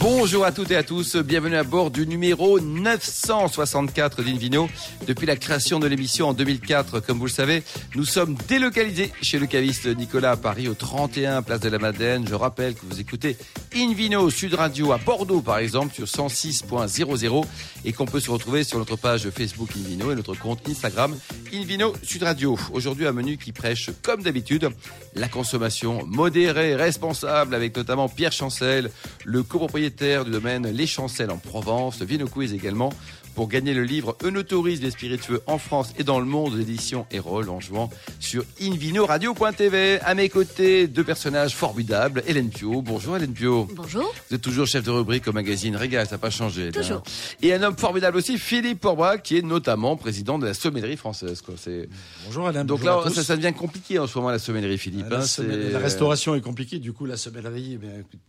Bonjour à toutes et à tous, bienvenue à bord du numéro 964 d'Invino. Depuis la création de l'émission en 2004, comme vous le savez, nous sommes délocalisés chez le caviste Nicolas à Paris au 31 Place de la Madeleine. Je rappelle que vous écoutez Invino Sud Radio à Bordeaux par exemple sur 106.00 et qu'on peut se retrouver sur notre page Facebook Invino et notre compte Instagram Invino Sud Radio. Aujourd'hui un menu qui prêche comme d'habitude la consommation modérée, responsable avec notamment Pierre Chancel, le copropriétaire du domaine Les Chancelles en Provence, Vino Quiz également, pour gagner le livre Un autorise les spiritueux en France et dans le monde d'édition Erol en jouant sur invinoradio.tv. À mes côtés, deux personnages formidables. Hélène Pio. Bonjour Hélène Pio. Bonjour. Vous êtes toujours chef de rubrique au magazine Régal, ça n'a pas changé. là. Toujours. Et un homme formidable aussi, Philippe Porbois, qui est notamment président de la sommellerie française. Quoi. C'est... Bonjour Alain. Donc bonjour là, à tous. ça, ça devient compliqué en ce moment la sommellerie, Philippe. la, hein, semaine- la restauration est compliquée, du coup la sommellerie,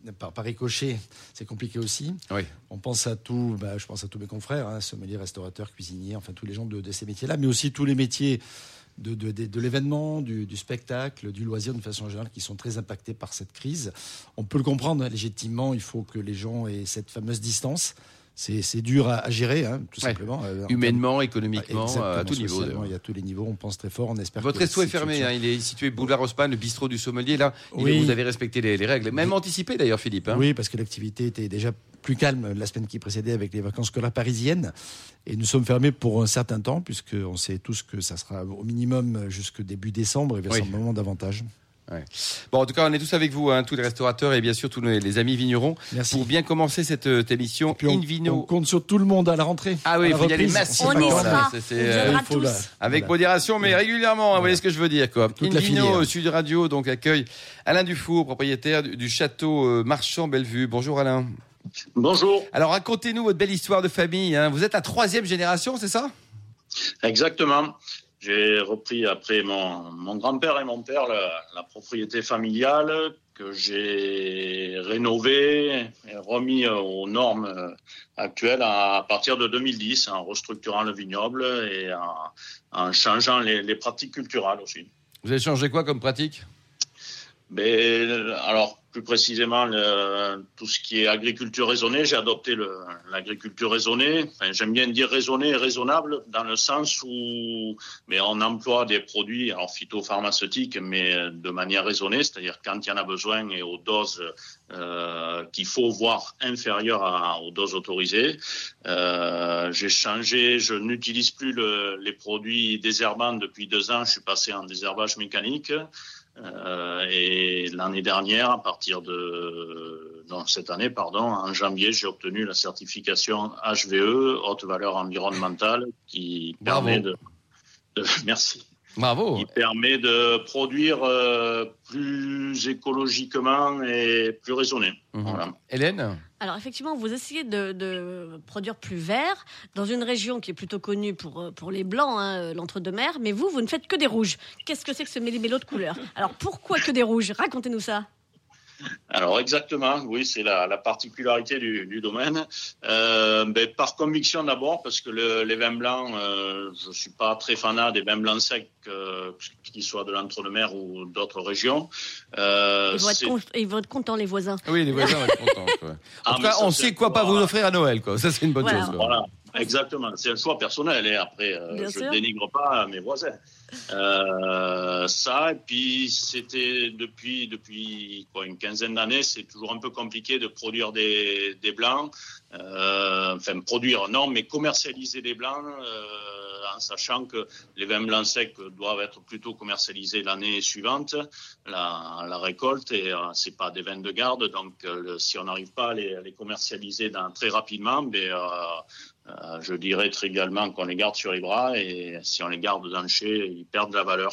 eh par, par ricochet, c'est compliqué aussi. Oui. On pense à tout, bah, je pense à tous mes confrères, hein, restaurateurs, cuisiniers, enfin tous les gens de, ces métiers-là, mais aussi tous les métiers de, l'événement, du, spectacle, du loisir de façon générale, qui sont très impactés par cette crise. On peut le comprendre hein, légitimement, il faut que les gens aient cette fameuse distance. C'est c'est dur à, à gérer, hein, tout Ouais. simplement. euh, en Humainement, économiquement, à tout niveau. socialement, d'ailleurs. Il y a tous les niveaux, on pense très fort, on espère Votre resto est fermé, hein, il est situé boulevard Haussmann, le bistrot du sommelier. Là, Oui. vous avez respecté les, les règles, même anticipé d'ailleurs, Philippe. hein. Oui, parce que l'activité était déjà plus calme la semaine qui précédait avec les vacances scolaires parisiennes. Et nous sommes fermés pour un certain temps, puisqu'on sait tous que ça sera au minimum jusque début décembre et Oui. vraisemblablement davantage. Ouais. Bon, en tout cas, on est tous avec vous, hein, tous les restaurateurs et bien sûr tous les, les amis vignerons, Merci. pour bien commencer cette euh, émission Puis on, Invino. on compte sur tout le monde à la rentrée. Ah oui, il faut y aller massivement. On y sera. euh, avec voilà. modération, mais régulièrement, hein, vous voyez ce que je veux dire, quoi. Toute Invino. Sud Radio, donc, accueille Alain Dufour, propriétaire du, du château euh, Marchand Bellevue. Bonjour Alain. Bonjour, Alors, racontez-nous votre belle histoire de famille. hein. Vous êtes la troisième génération, c'est ça? Exactement. J'ai repris après mon, mon grand-père et mon père la, la propriété familiale que j'ai rénovée et remis aux normes actuelles à partir de 2010 en restructurant le vignoble et en, en changeant les, les pratiques culturelles aussi. Vous avez changé quoi comme pratique? Mais euh, alors plus précisément tout ce qui est agriculture raisonnée, j'ai adopté l'agriculture raisonnée. J'aime bien dire raisonnée et raisonnable dans le sens où mais on emploie des produits alors phytopharmaceutiques mais de manière raisonnée, c'est-à-dire quand il y en a besoin et aux doses euh, qu'il faut voir inférieures aux doses autorisées. Euh, j'ai changé, je n'utilise plus le- les produits désherbants depuis deux ans. Je suis passé en désherbage mécanique. Euh, et l'année dernière, à partir de non, cette année, pardon, en janvier, j'ai obtenu la certification HVE, haute valeur environnementale, qui Bravo. permet de, de- merci, Bravo. qui permet de produire euh, plus écologiquement et plus raisonné. Mhm. Voilà. Hélène Alors effectivement, vous essayez de, de produire plus vert dans une région qui est plutôt connue pour, euh, pour les blancs, hein, euh, l'entre-deux-mer, mais vous, vous ne faites que des rouges. Qu'est-ce que c'est que ce méli-mélo de couleurs? Alors pourquoi que des rouges? Racontez-nous ça. Alors exactement, oui, c'est la, la particularité du, du domaine. Euh, ben, par conviction d'abord, parce que le- les vins blancs, euh, je suis pas très fanat des vins blancs secs, euh, qu'ils soient de l'entre-deux-mer ou d'autres régions. Euh, Ils vont, être c'est- con- ils vont être contents, les voisins. Oui, les voisins vont être contents. quoi. En Ah, tout cas, on sait quoi pas vous voilà. offrir à Noël. Quoi. Ça, c'est une bonne Voilà. chose. quoi. Voilà, exactement. C'est un choix personnel. Et après, euh, je sûr. dénigre pas mes voisins. Euh, ça, et puis c'était depuis depuis quoi, une quinzaine d'années, c'est toujours un peu compliqué de produire des, des blancs. Euh, enfin, produire, non, mais commercialiser des blancs, en sachant que les vins blancs secs doivent être plutôt commercialisés l'année suivante, la, la récolte, et euh, c'est pas des vins de garde. Donc, euh, si on n'arrive pas à les, à les commercialiser dans, très rapidement, ben, euh, euh, je dirais très également qu'on les garde sur les bras et si on les garde dans le chai, ils perdent de la valeur.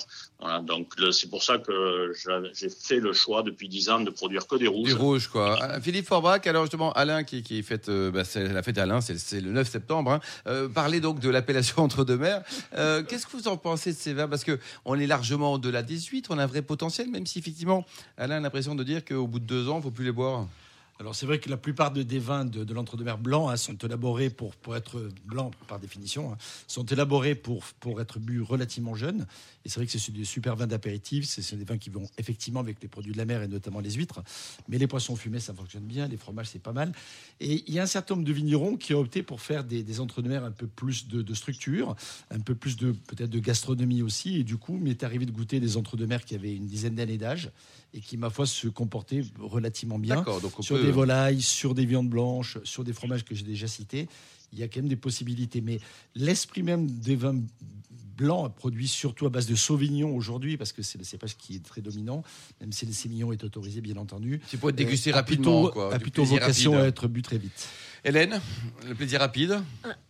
Donc c'est pour ça que j'a- j'ai fait le choix depuis dix ans de produire que des rouges. Du rouge, quoi. Euh, Philippe Forbach, alors justement, Alain, qui, qui fête, euh, bah, c'est la fête d'Alain, c'est le 9 septembre. Hein. Parlez donc de l'appellation entre-deux-mers. Euh, Qu'est-ce que vous en pensez de ces vins? Parce que on est largement au-delà des huîtres, on a un vrai potentiel, même si effectivement, Alain a l'impression de dire qu'au bout de deux ans, il ne faut plus les boire. Alors c'est vrai que la plupart de, des vins de, de l'entre-deux-mer blanc hein, sont élaborés pour, pour être blancs par définition, hein, sont élaborés pour, pour être bu relativement jeunes. Et c'est vrai que c'est des super vins d'apéritif, c'est des vins qui vont effectivement avec les produits de la mer et notamment les huîtres. Mais les poissons fumés, ça fonctionne bien, les fromages, c'est pas mal. Et il y a un certain nombre de vignerons qui ont opté pour faire des, des entre-deux-mer un peu plus de, de structure, un peu plus de peut-être de gastronomie aussi. Et du coup, il m'est arrivé de goûter des entre-deux-mer qui avaient une dizaine d'années d'âge et qui, ma foi, se comportaient relativement bien donc on sur peut- des volailles, sur des viandes blanches, sur des fromages que j'ai déjà cités. Il y a quand même des possibilités. Mais l'esprit même des vins blancs produits surtout à base de sauvignon aujourd'hui, parce que c'est le cépage qui est très dominant, même si le sémillon est autorisé, bien entendu. C'est pour être dégusté euh, a rapidement, plutôt- quoi, A plutôt vocation rapide. à être bu très vite. Hélène, le plaisir rapide.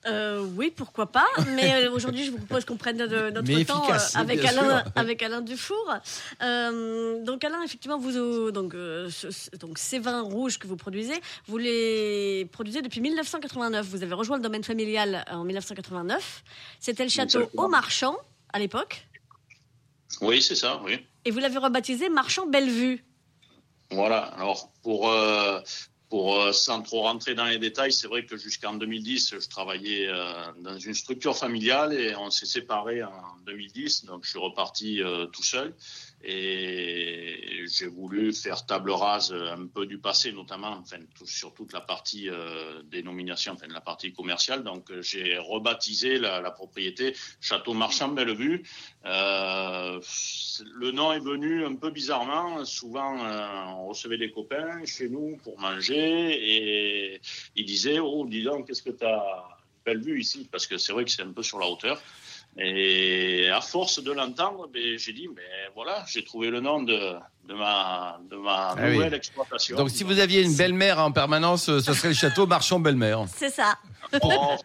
Euh, oui, pourquoi pas. Mais euh, aujourd'hui, je vous propose qu'on prenne de- notre Mais temps efficace, euh, avec, Alain, avec Alain Dufour. Euh, donc, Alain, effectivement, vous, euh, donc, euh, ce- donc, ces vins rouges que vous produisez, vous les produisez depuis 1989. Vous avez rejoint le domaine familial en 1989. C'était le château au Marchand à l'époque. Oui, c'est ça, oui. Et vous l'avez rebaptisé Marchand Bellevue. Voilà. Alors, pour, euh, pour euh, sans trop rentrer dans les détails, c'est vrai que jusqu'en 2010, je travaillais euh, dans une structure familiale et on s'est séparés en 2010. Donc, je suis reparti tout seul et j'ai voulu faire table rase un peu du passé, notamment sur toute la partie euh, dénomination, la partie commerciale. Donc, euh, j'ai rebaptisé la, la propriété Château Marchand Bellevue. Euh, le nom est venu un peu bizarrement. Souvent, euh, on recevait des copains chez nous pour manger et ils disaient Oh, dis donc, qu'est-ce que tu as belle vue ici? Parce que c'est vrai que c'est un peu sur la hauteur. Et à force de l'entendre, ben, j'ai dit, mais voilà, j'ai trouvé le nom de, de ma, de ma Ah oui. nouvelle exploitation. Donc, si vous aviez une belle-mère en permanence, euh, ce serait le château Marchand-Belle-Mère. C'est ça. Oh,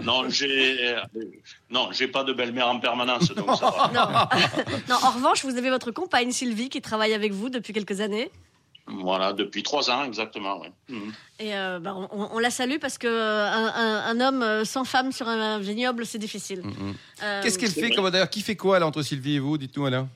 non, j'ai, non, j'ai pas de belle-mère en permanence, donc ça va. Non. non, en revanche, vous avez votre compagne Sylvie qui travaille avec vous depuis quelques années. Voilà, depuis trois ans exactement. Mhm. Et euh, bah, on, on la salue parce que euh, un, un- un homme euh, sans femme sur un vignoble, c'est difficile. Mhm. Euh, Qu'est-ce qu'elle fait comme d'ailleurs Qui fait quoi là entre Sylvie et vous? Dites-nous Alain.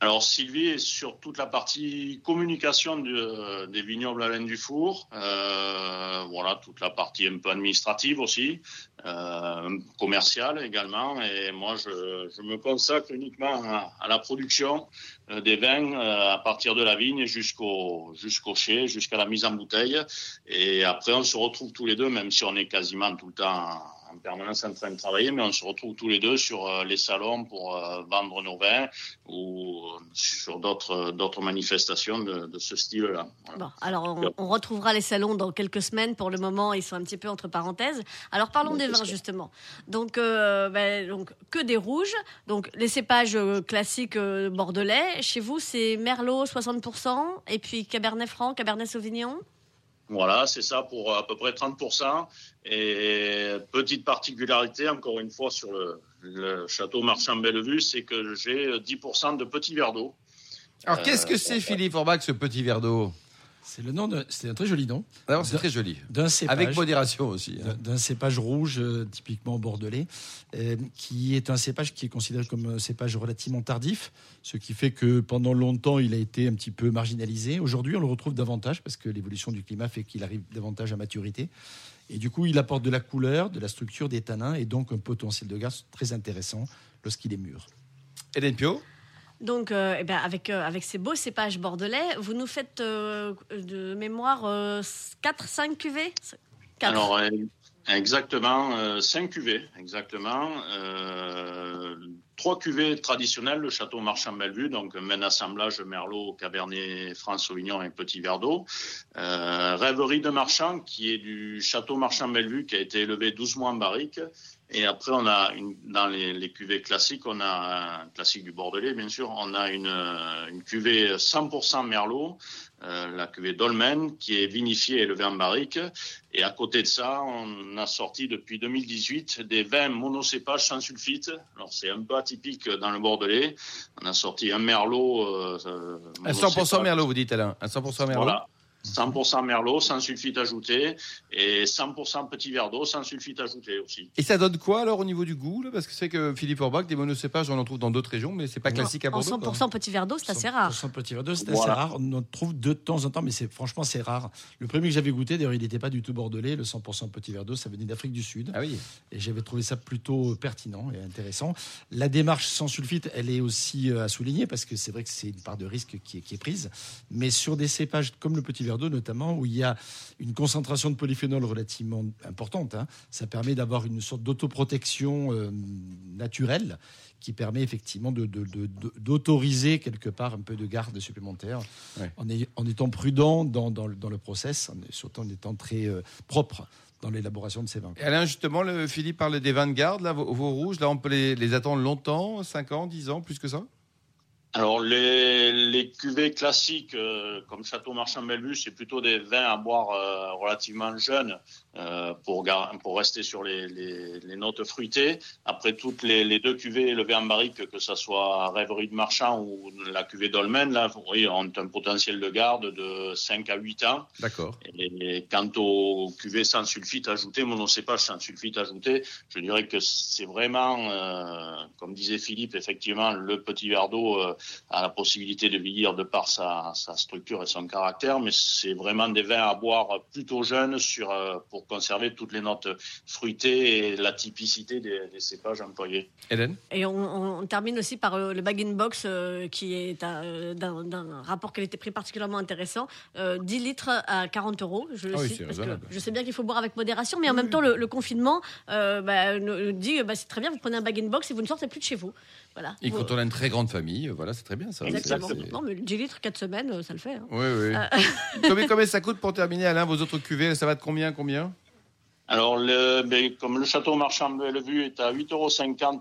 Alors Sylvie est sur toute la partie communication de- des vignobles Alain Dufour, euh, voilà toute la partie un peu administrative aussi, euh, commerciale également, et moi je, je me consacre uniquement à, à la production euh, des vins euh, à partir de la vigne jusqu'au jusqu'au chai, jusqu'à la mise en bouteille, et après on se retrouve tous les deux, même si on est quasiment tout le temps en permanence en train de travailler, mais on se retrouve tous les deux sur euh, les salons pour euh, vendre nos vins ou sur d'autres d'autres manifestations de, de ce style-là. Voilà. Bon, alors on, on retrouvera les salons dans quelques semaines. Pour le moment, ils sont un petit peu entre parenthèses. Alors parlons Bon, des vins justement. Donc, euh, ben, donc que des rouges. Donc les cépages euh, classiques euh, bordelais. Chez vous, c'est Merlot 60% et puis Cabernet Franc, Cabernet Sauvignon? Voilà, c'est ça pour à peu près 30%. Et petite particularité, encore une fois, sur le, le château Marchand Bellevue, c'est que j'ai 10% de petits verres d'eau. Alors Euh, qu'est-ce que c'est Philippe Orbach ce petit verre d'eau? C'est le nom. C'est un très joli nom. D'abord c'est D'un- très joli. D'un cépage. Avec modération aussi. hein. d'un- d'un cépage rouge euh, typiquement bordelais, euh, qui est un cépage qui est considéré comme un cépage relativement tardif, ce qui fait que pendant longtemps il a été un petit peu marginalisé. Aujourd'hui on le retrouve davantage parce que l'évolution du climat fait qu'il arrive davantage à maturité. Et du coup il apporte de la couleur, de la structure des tanins et donc un potentiel de gaz très intéressant lorsqu'il est mûr. Hélène Pio? Donc, euh, eh ben, avec, euh, avec ces beaux cépages bordelais, vous nous faites euh, de mémoire 4-5 cuvées? Quatre. Alors, euh, exactement, 5 cuvées, exactement. Euh, trois cuvées traditionnelles, le château Marchand Bellevue, donc un assemblage Merlot, Cabernet Franc Sauvignon et petit verre d'eau. Euh, Rêverie de Marchand, qui est du château Marchand Bellevue, qui a été élevé 12 mois en barrique. Et après, on a une, dans les, les cuvées classiques, on a un classique du Bordelais, bien sûr, on a une, une cuvée 100% Merlot, euh, la cuvée Dolmen, qui est vinifiée et élevée en barrique. Et à côté de ça, on a sorti depuis 2018 des vins monocépages sans sulfite. Alors c'est un peu atypique dans le Bordelais. On a sorti un Merlot. Euh, euh, Un 100% monocépage. Merlot, vous dites Alain. Un 100% Merlot Voilà. 100% merlot sans sulfite ajouté et 100% petit verre d'eau sans sulfite ajouté aussi. Et ça donne quoi alors au niveau du goût là? Parce que c'est que Philippe Orbach, des monocépages, on en trouve dans d'autres régions, mais c'est pas classique à En Bordeaux. quoi. 100% petit verre d'eau, c'est assez rare. 100% petit verre d'eau, c'est Voilà. assez rare. On en trouve de temps en temps, mais c'est franchement c'est rare. Le premier que j'avais goûté, d'ailleurs, il n'était pas du tout bordelais. Le 100% petit verre d'eau, ça venait d'Afrique du Sud. Ah oui. Et j'avais trouvé ça plutôt pertinent et intéressant. La démarche sans sulfite, elle est aussi euh, à souligner parce que c'est vrai que c'est une part de risque qui est, qui est prise. Mais sur des cépages comme le petit verre d'eau notamment, où il y a une concentration de polyphénol relativement importante, hein, ça permet d'avoir une sorte d'autoprotection euh, naturelle qui permet effectivement d'autoriser quelque part un peu de garde supplémentaire Ouais. en, est- en étant prudent dans, dans le, dans le process, surtout en étant très euh, propre dans l'élaboration de ces vins. Et Alain, justement, le, Philippe parle des vins de garde, là, vos, vos rouges, là, on peut les, les attendre longtemps, 5 ans, 10 ans, plus que ça? Alors les, les cuvées classiques euh, comme Château Marchand Bellevue, c'est plutôt des vins à boire euh, relativement jeunes euh, pour, pour rester sur les, les, les notes fruitées. Après toutes les, les deux cuvées élevées en barrique, que ce soit Rêverie de Marchand ou la cuvée Dolmen, là, oui, ont un potentiel de garde de 5 à 8 ans. D'accord. Et quant aux cuvées sans sulfite ajouté, monocépage sans sulfite ajouté, je dirais que c'est vraiment, euh, comme disait Philippe, effectivement, le petit verre d'eau euh, a la possibilité de vieillir de par sa, sa structure et son caractère, mais c'est vraiment des vins à boire plutôt jeunes sur, euh, pour conserver toutes les notes fruitées et la typicité des, des cépages employés. Hélène? Et on, on termine aussi par euh, le bag-in-box euh, qui est un, euh, d'un rapport qualité-prix particulièrement intéressant. Euh, 10 litres à 40 euros, je le Ah oui, cite, parce que je sais bien qu'il faut boire avec modération, mais en même temps, le, le confinement euh, bah, nous dit bah, c'est très bien, vous prenez un bag-in-box et vous ne sortez plus de chez vous. Voilà. Et Vous- quand on a une très grande famille, euh, voilà, c'est très bien ça. Exactement. Non, mais 10 litres, 4 semaines, euh, ça le fait. hein. Oui, oui. combien, combien ça coûte pour terminer, Alain, vos autres cuvées? Ça va de combien, combien? Alors, le, ben, comme le château Marchand Bellevue est à 8,50 euros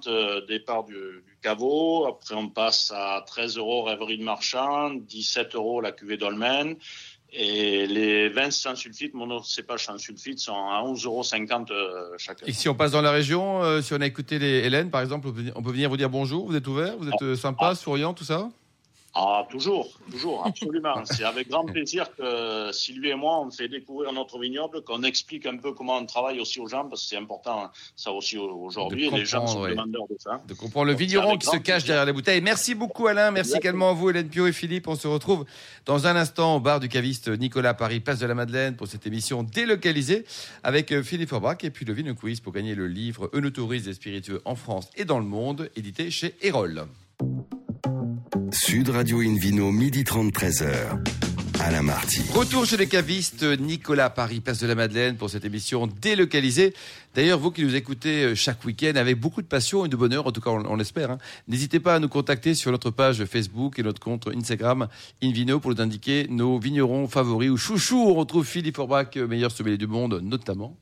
euh, départ du, du caveau, après on passe à 13 euros Rêverie de Marchand, 17 euros la cuvée Dolmen, et les vins sans sulfite, monocépage sans sulfite, sont à 11,50 euros euh, chacun. Et si on passe dans la région, euh, si on a écouté les Hélène, par exemple, on peut, venir vous dire bonjour, vous êtes ouvert, vous êtes euh, sympa, souriant, tout ça? Ah, toujours, toujours, absolument. C'est avec grand plaisir que Sylvie et moi, on fait découvrir notre vignoble, qu'on explique un peu comment on travaille aussi aux gens, parce que c'est important, ça aussi aujourd'hui, les gens sont ouais. demandeurs de ça. de comprendre le Donc, vigneron qui se cache plaisir. derrière les bouteilles. Merci beaucoup Alain, merci Exactement. également à vous Hélène Pio et Philippe. On se retrouve dans un instant au bar du caviste Nicolas Paris, place de la Madeleine pour cette émission délocalisée avec euh, Philippe Forbach et puis le Vino Quiz pour gagner le livre Eunotourisme et spiritueux en France et dans le monde, édité chez Erol. Sud Radio Invino, midi 30, 13h. Alain Marty. Retour chez les cavistes Nicolas Paris, place de la Madeleine pour cette émission délocalisée. D'ailleurs, vous qui nous écoutez euh, chaque week-end avec beaucoup de passion et de bonheur, en tout cas on, on l'espère, hein, n'hésitez pas à nous contacter sur notre page Facebook et notre compte Instagram Invino pour nous indiquer nos vignerons favoris ou chouchous. On retrouve Philippe Forbach, euh, meilleur sommelier du monde notamment,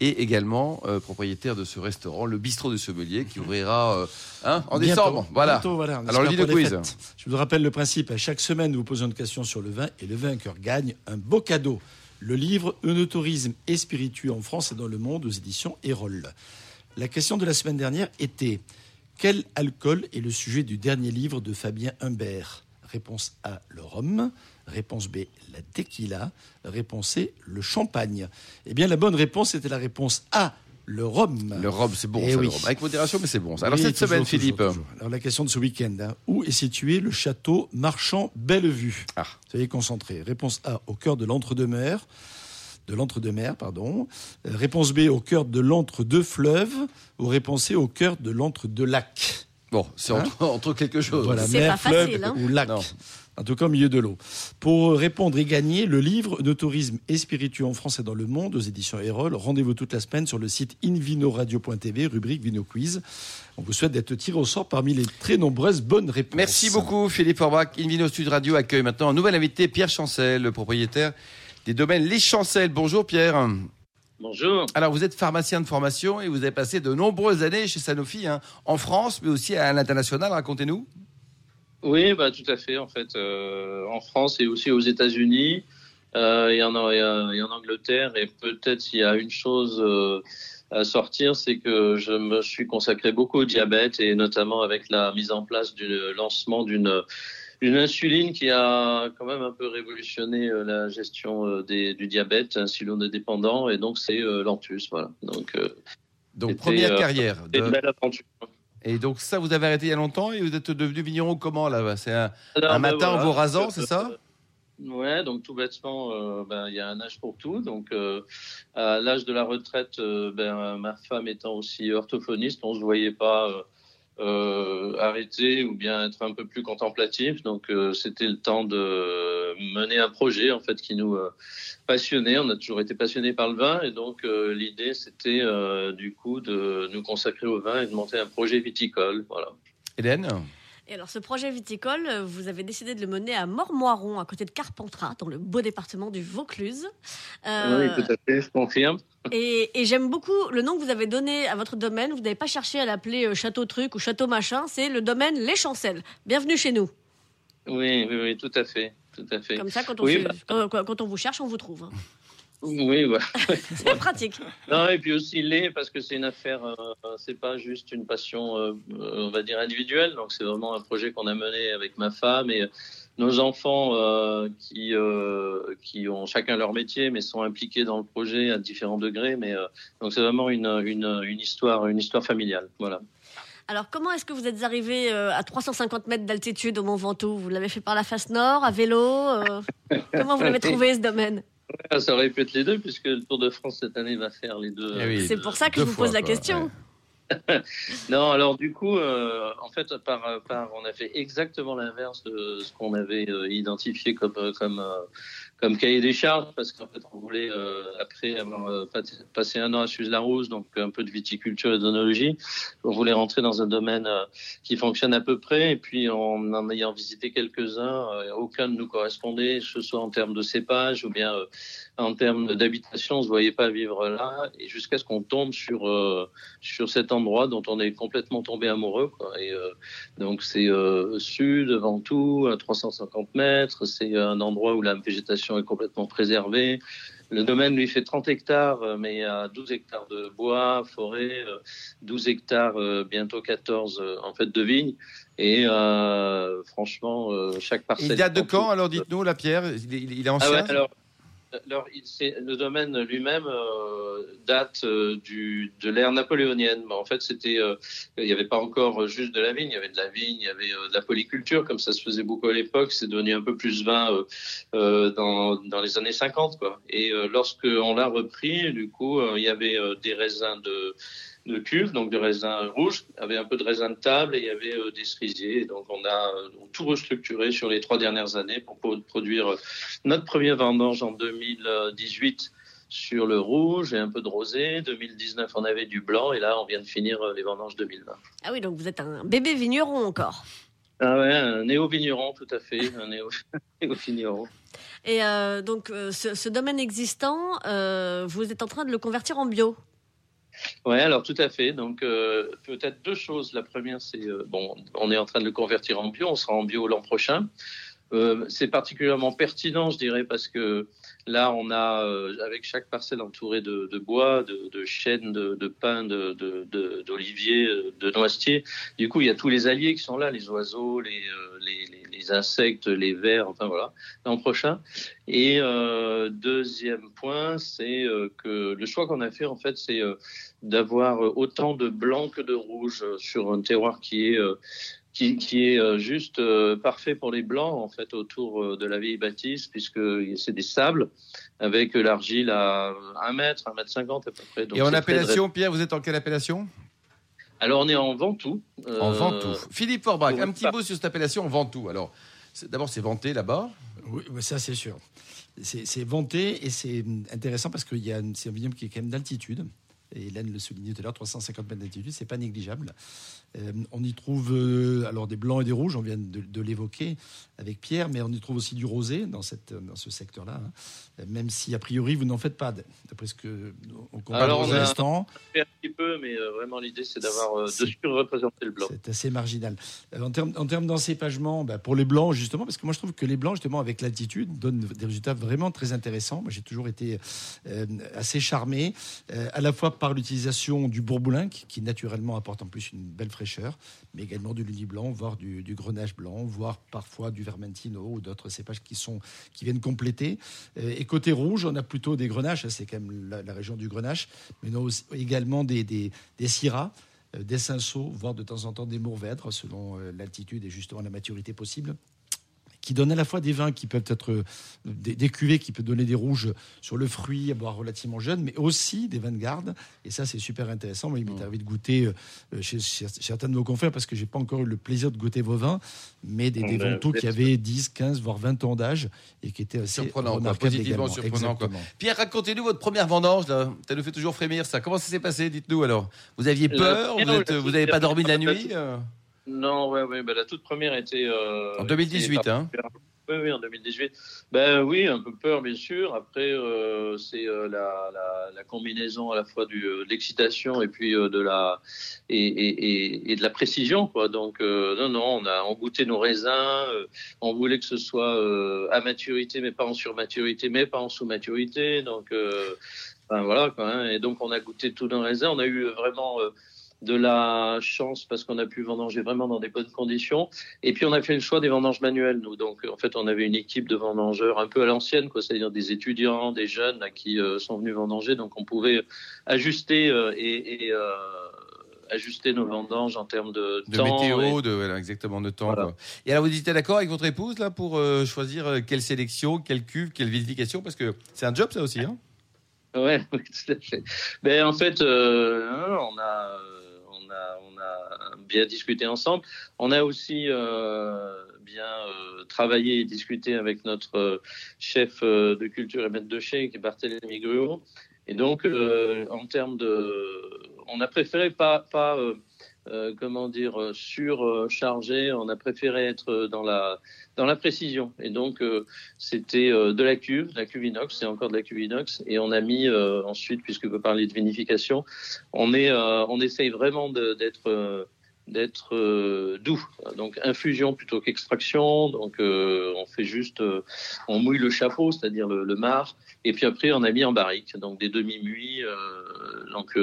et également euh, propriétaire de ce restaurant, le Bistrot du Sommelier, qui ouvrira euh, hein, en Bientôt, décembre. Voilà. bientôt, voilà. On Alors le quiz. Je vous rappelle le principe. À chaque semaine, nous vous posons une question sur le vin et le vainqueur gagne un beau cadeau. Le livre Eunotourisme et spiritueux en France et dans le monde aux éditions Erol. La question de la semaine dernière était quel alcool est le sujet du dernier livre de Fabien Humbert? Réponse A, le rhum. Réponse B, la tequila. Réponse C, le champagne. Eh bien, la bonne réponse était la réponse A, le rhum. Le rhum, c'est bon, Eh ça, oui. le rhum. Avec modération, mais c'est bon. ça. Alors Oui, cette toujours, semaine, toujours, Philippe. toujours. Alors la question de ce week-end, hein. où est situé le château Marchand Bellevue Ah. Soyez concentrés. Réponse A, au cœur de l'entre-deux-mer. De l'entre-deux-mer, pardon. Euh, réponse B, au cœur de l'entre-deux-fleuves. Ou réponse C, au cœur de l'entre-deux-lacs. Bon, c'est Hein entre, entre quelque chose. Voilà, mer, pas fleuve hein. ou lac. Non. En tout cas, au milieu de l'eau. Pour répondre et gagner le livre de tourisme et spiritueux en France et dans le monde aux éditions Erol, rendez-vous toute la semaine sur le site invinoradio.tv, rubrique Vino Quiz. On vous souhaite d'être tiré au sort parmi les très nombreuses bonnes réponses. Merci beaucoup Philippe Forbach. Invino Sud Radio accueille maintenant un nouvel invité, Pierre Chancel, le propriétaire des domaines Les Chancel. Bonjour Pierre. Bonjour. Alors vous êtes pharmacien de formation et vous avez passé de nombreuses années chez Sanofi, hein, en France, mais aussi à l'international. Racontez-nous. Oui, bah, tout à fait. En fait, euh, en France et aussi aux États-Unis euh, et, en, et, en- et en Angleterre. Et peut-être il y a une chose euh, à sortir, c'est que je me suis consacré beaucoup au diabète et notamment avec la mise en place du lancement d'une une insuline qui a quand même un peu révolutionné euh, la gestion euh, des, du diabète insulino-dépendant, et donc c'est euh, Lantus, voilà. Donc, euh, première euh, carrière. c'est une de- belle aventure. Et donc ça, vous avez arrêté il y a longtemps et vous êtes devenu vigneron comment là? C'est un, Alors, un ben, matin en vous rasant, c'est ça? Euh, Ouais, donc tout bêtement, euh, ben, il y a un âge pour tout. Donc, euh, à l'âge de la retraite, euh, ben, ma femme étant aussi orthophoniste, on se voyait pas euh, arrêter ou bien être un peu plus contemplatif. Donc, euh, c'était le temps de mener un projet en fait qui nous euh, passionnait. On a toujours été passionné par le vin et donc l'idée c'était du coup de nous consacrer au vin et de monter un projet viticole. Voilà. Hélène? Et alors, ce projet viticole, euh, vous avez décidé de le mener à Mormoiron, à côté de Carpentras, dans le beau département du Vaucluse. Euh, Oui, tout à fait, je confirme. et et j'aime beaucoup le nom que vous avez donné à votre domaine. Vous n'avez pas cherché à l'appeler euh, Château Truc ou Château Machin. C'est le domaine Les Chancelles. Bienvenue chez nous. Oui, oui, oui, tout à fait, tout à fait. Comme ça, quand on, Oui, bah. quand, quand- quand on vous cherche, on vous trouve. Oui, voilà. C'est pratique. Non, et puis aussi l'est parce que c'est une affaire, euh, c'est pas juste une passion, euh, euh, on va dire individuelle. Donc c'est vraiment un projet qu'on a mené avec ma femme et nos enfants euh, qui euh, qui ont chacun leur métier mais sont impliqués dans le projet à différents degrés. Mais euh, donc c'est vraiment une, une une histoire une histoire familiale. Voilà. Alors, comment est-ce que vous êtes arrivé euh, à 350 mètres d'altitude au Mont Ventoux? Vous l'avez fait par la face nord, à vélo euh, Comment vous l'avez trouvé ce domaine? Ça aurait pu être les deux puisque le Tour de France cette année va faire les deux. Eh oui, C'est pour ça que je vous fois, pose la quoi, question. ouais. Non, alors du coup, euh, en fait, par, par, on a fait exactement l'inverse de ce qu'on avait euh, identifié comme euh, comme euh, comme cahier des charges, parce qu'en fait, on voulait euh, après avoir euh, passé un an à Suze-la-Rousse, donc un peu de viticulture et d'onologie, on voulait rentrer dans un domaine euh, qui fonctionne à peu près, et puis en en ayant visité quelques-uns, euh, aucun ne nous correspondait, que ce soit en termes de cépage ou bien euh, en termes d'habitation, on se voyait pas vivre là, et jusqu'à ce qu'on tombe sur euh, sur cet endroit dont on est complètement tombé amoureux. Quoi. Et euh, donc c'est euh, sud, Ventoux, à 350 mètres. C'est un endroit où la végétation est complètement préservée. Le domaine lui fait 30 hectares, euh, mais il y a 12 hectares de bois, forêt, euh, 12 hectares, bientôt 14 euh, en fait de vignes. Et euh, franchement, chaque parcelle. Il date de quand alors Dites-nous la pierre? Il est, Ah ancien? ouais, alors, le domaine lui-même euh, date euh, du, de l'ère napoléonienne. En fait, c'était, euh, il n'y avait pas encore juste de la vigne, il y avait de la vigne, il y avait de la polyculture, comme ça se faisait beaucoup à l'époque. C'est devenu un peu plus vin dans, dans les années 50, quoi. Et lorsque on l'a repris, du coup, il y avait des raisins de de cuve, donc de il y avait un peu de raisin de table et il y avait euh, des cerisiers. Donc on a euh, tout restructuré sur les trois dernières années pour po- produire euh, notre premier vendange en 2018 sur le rouge et un peu de rosé. 2019 on avait du blanc et là on vient de finir les vendanges 2020. Ah oui, donc vous êtes un bébé vigneron encore. Ah ouais, un néo-vigneron tout à fait, un néo- néo-vigneron. Et euh, donc, ce, ce domaine existant, euh, vous êtes en train de le convertir en bio. Ouais, alors tout à fait. Donc euh, peut-être deux choses. La première, c'est euh, bon, on est en train de le convertir en bio. On sera en bio l'an prochain. Euh, c'est particulièrement pertinent, je dirais, parce que là, on a euh, avec chaque parcelle entourée de, de bois, de, de chênes, de, de pins, de, de, d'oliviers, euh, de noisetiers. Du coup, il y a tous les alliés qui sont là, les oiseaux, les, euh, les, les, les insectes, les vers, enfin voilà, l'an prochain. Et euh, deuxième point, c'est que le choix qu'on a fait, en fait, c'est d'avoir euh, autant de blanc que de rouge euh, sur un terroir qui est euh, qui, qui est juste parfait pour les blancs en fait autour de la vieille bâtisse puisque c'est des sables avec l'argile à 1 mètre, 1 mètre 50 à peu près. Donc Et en très appellation, Pierre, vous êtes en quelle appellation? Alors on est en Ventoux. euh, En Ventoux. Philippe Forbrac, un petit mot sur cette appellation Ventoux. Alors, c'est- d'abord, c'est vanté là-bas? Oui, oui, ça c'est sûr. C'est c'est vanté et c'est intéressant parce que c'est un vignoble qui est quand même d'altitude. Et Hélène le soulignait tout à l'heure, 350 mètres d'altitude, c'est pas négligeable. Euh, on y trouve euh, alors des blancs et des rouges, on vient de, de l'évoquer avec Pierre, mais on y trouve aussi du rosé dans, cette, dans ce secteur-là. hein. Même si a priori vous n'en faites pas, d'après ce que on comprend Alors, pour on a- l'instant. un petit peu, mais euh, vraiment l'idée c'est d'avoir de surreprésenter le blanc. C'est assez marginal. En termes, en termes d'encépagement, bah, pour les blancs, justement, parce que moi je trouve que les blancs, justement, avec l'altitude, donnent des résultats vraiment très intéressants. Moi j'ai toujours été assez charmé, à la fois par l'utilisation du bourboulin, qui, naturellement apporte en plus une belle fraîcheur, mais également du lundi blanc, voire du, grenache blanc, voire parfois du vermentino ou d'autres cépages qui, sont, qui viennent compléter. Euh, et côté rouge, on a plutôt des grenaches, hein, c'est quand même la, région du grenache, mais on a également des, des, des syrahs euh, des cinceaux, voire de temps en temps des mourvèdres, selon euh, l'altitude et justement la maturité possible qui donnent à la fois des vins qui peuvent être euh, des, des, cuvées qui peuvent donner des rouges sur le fruit à boire relativement jeune, mais aussi des vins de garde. Et ça, c'est super intéressant. Moi, il m'est mmh. arrivé de goûter euh, chez, chez, certains de nos confrères, parce que j'ai pas encore eu le plaisir de goûter vos vins, mais des, des vins qui avaient 10, 15, voire 20 ans d'âge et qui étaient assez surprenant, quoi, positivement surprenant. Quoi. Pierre, racontez-nous votre première vendange. Là. Ça nous fait toujours frémir, ça. Comment ça s'est passé? Dites-nous alors. Vous aviez peur? Vous n'avez pas dormi de la nuit? Euh non, ouais, ouais, ben, la toute première était. Euh, en 2018, hein oui, oui, en 2018. Ben oui, un peu peur, bien sûr. Après, euh, c'est euh, la, la, la, combinaison à la fois du, de l'excitation et puis euh, de la et, et, et, de la précision, quoi. Donc non, non, on a on goûté nos raisins. on voulait que ce soit à maturité, mais pas en surmaturité, mais pas en sous-maturité. Donc ben, voilà, quoi. Hein. Et donc on a goûté tous nos raisins. On a eu vraiment de la chance parce qu'on a pu vendanger vraiment dans des bonnes conditions. Et puis on a fait le choix des vendanges manuelles, nous. Donc en fait, on avait une équipe de vendangeurs un peu à l'ancienne, quoi, c'est-à-dire des étudiants, des jeunes là, qui euh, sont venus vendanger. Donc on pouvait ajuster euh, et, et euh, ajuster nos vendanges en termes de, de temps. météo, et... de voilà, exactement de temps. Voilà. Quoi. Et alors vous étiez d'accord avec votre épouse là pour euh, choisir quelle sélection, quelle cuve, quelle vinification? Parce que c'est un job ça aussi, hein Ouais, oui, tout à fait. Ben en fait, euh, on a bien discuté ensemble. On a aussi euh, bien euh, travaillé et discuté avec notre euh, chef de culture et maître de chez, qui est Barthélémy Gruot. Et donc, en termes de, on a préféré pas, pas comment dire, surchargé. On a préféré être dans la dans la précision. Et donc, c'était de la cuve, de la cuve inox, c'est encore de la cuve inox. Et on a mis ensuite, puisque vous parlez de vinification, on est, on essaye vraiment d'être d'être euh, doux. Donc infusion plutôt qu'extraction. Donc euh, on fait juste, euh, on mouille le chapeau, c'est-à-dire le, le, marc, et puis après on a mis en barrique, donc des demi-muits, donc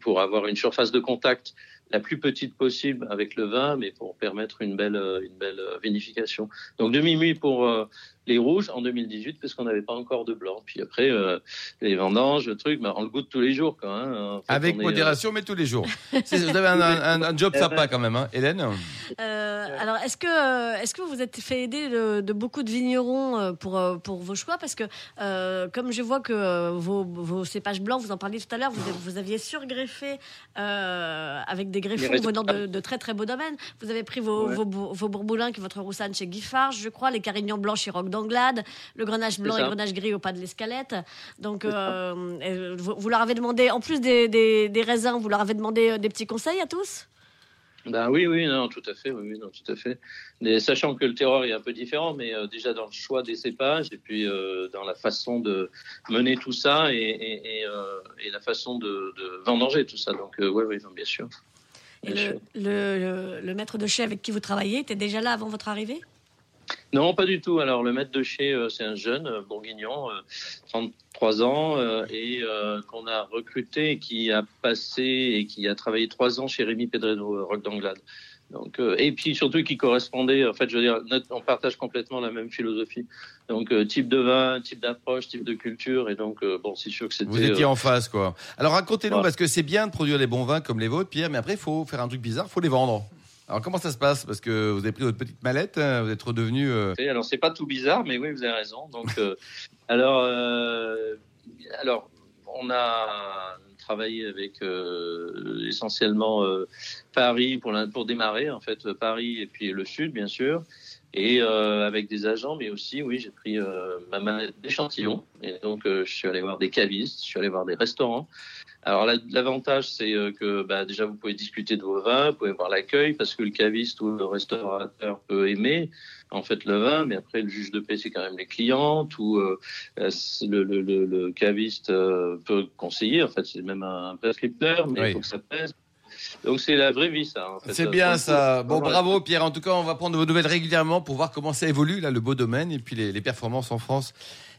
pour avoir une surface de contact la plus petite possible avec le vin, mais pour permettre une belle, une belle vinification. Donc demi-muit pour les rouges en 2018 parce qu'on n'avait pas encore de blanc. Puis après, euh, les vendanges, le truc, bah, on le goûte tous les jours. Quoi, hein. en fait, Avec modération, est, euh... mais tous les jours. vous avez un, un, un job sympa quand même, hein. Hélène euh, Alors, est-ce que, est-ce que vous êtes fait aider de, de beaucoup de vignerons pour, pour vos choix? Parce que comme je vois que vos, vos, cépages blancs, vous en parliez tout à l'heure, vous, vous, aviez surgreffé avec des greffons venant de, de, très très beaux domaines. Vous avez pris vos, ouais. vos, vos bourboulins, qui est votre roussanne chez Guiffard, je crois, les carignans blancs chez Roque d'Anglade, le grenache blanc et le grenache gris au pas de l'escalette. Donc, euh, vous, vous, leur avez demandé, en plus des, des, des, raisins, vous leur avez demandé des petits conseils à tous? Ben oui, oui, non, tout à fait, oui, non, tout à fait. Mais sachant que le terroir est un peu différent, mais euh, déjà dans le choix des cépages et puis euh, dans la façon de mener tout ça et, et, et, euh, et la façon de, de, vendanger tout ça. Donc oui, oui, bien sûr. Bien et sûr. Le, le, le, le, maître de chai avec qui vous travaillez était déjà là avant votre arrivée? Non, pas du tout. Alors, le maître de chez, euh, c'est un jeune euh, bourguignon, euh, 33 ans, euh, et qu'on a recruté qui a passé et qui a travaillé trois ans chez Rémi Pedreno, Roc d'Anglade. Donc, et puis surtout qui correspondait, en fait, je veux dire, notre, on partage complètement la même philosophie. Donc, type de vin, type d'approche, type de culture, et donc, bon, c'est sûr que c'était. Vous étiez en phase, quoi. Alors, racontez-nous, parce que c'est bien de produire des bons vins comme les vôtres, Pierre, mais après, il faut faire un truc bizarre, il faut les vendre. Alors comment ça se passe? Parce que vous avez pris votre petite mallette, hein, vous êtes redevenu. Euh... Alors c'est pas tout bizarre, mais oui, vous avez raison. Donc euh, alors euh, alors on a travaillé avec euh, essentiellement Paris pour la, pour démarrer en fait Paris et puis le sud bien sûr et avec des agents, mais aussi, oui, j'ai pris ma mallette d'échantillons. Et donc, je suis allé voir des cavistes, je suis allé voir des restaurants. Alors l'avantage, c'est euh, que bah, déjà vous pouvez discuter de vos vins, vous pouvez voir l'accueil, parce que le caviste ou le restaurateur peut aimer en fait le vin, mais après le juge de paix c'est quand même les clientes ou euh, euh, le, le, le, caviste peut conseiller. En fait, c'est même un prescripteur, mais il faut que ça pèse. Donc c'est la vraie vie, ça. En fait. C'est bien ça. Bon, bravo Pierre. En tout cas, on va prendre vos nouvelles régulièrement pour voir comment ça évolue là, le beau domaine et puis les, les performances en France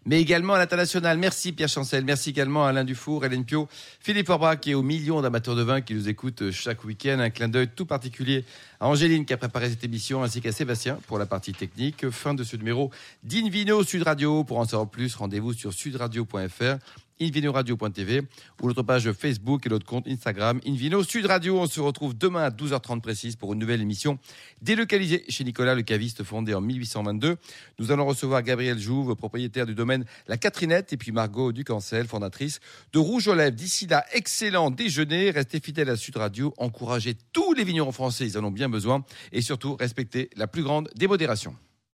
mais également à l'international. Merci Pierre Chancel, merci également à Alain Dufour, Hélène Pio, Philippe Orbach et aux millions d'amateurs de vin qui nous écoutent chaque week-end. Un clin d'œil tout particulier à Angéline qui a préparé cette émission ainsi qu'à Sébastien pour la partie technique. Fin de ce numéro d'Invino Sud Radio. Pour en savoir plus, rendez-vous sur sudradio.fr invinoradio.tv ou notre page Facebook et notre compte Instagram Invino Sud Radio. On se retrouve demain à 12h30 précise pour une nouvelle émission délocalisée chez Nicolas le caviste fondé en 1822. Nous allons recevoir Gabriel Jouve, propriétaire du domaine La Catrinette et puis Margot Ducancel, fondatrice de Rouge aux Lèvres. D'ici là, excellent déjeuner. Restez fidèles à Sud Radio. Encouragez tous les vignerons français, ils en ont bien besoin. Et surtout, respectez la plus grande démodération.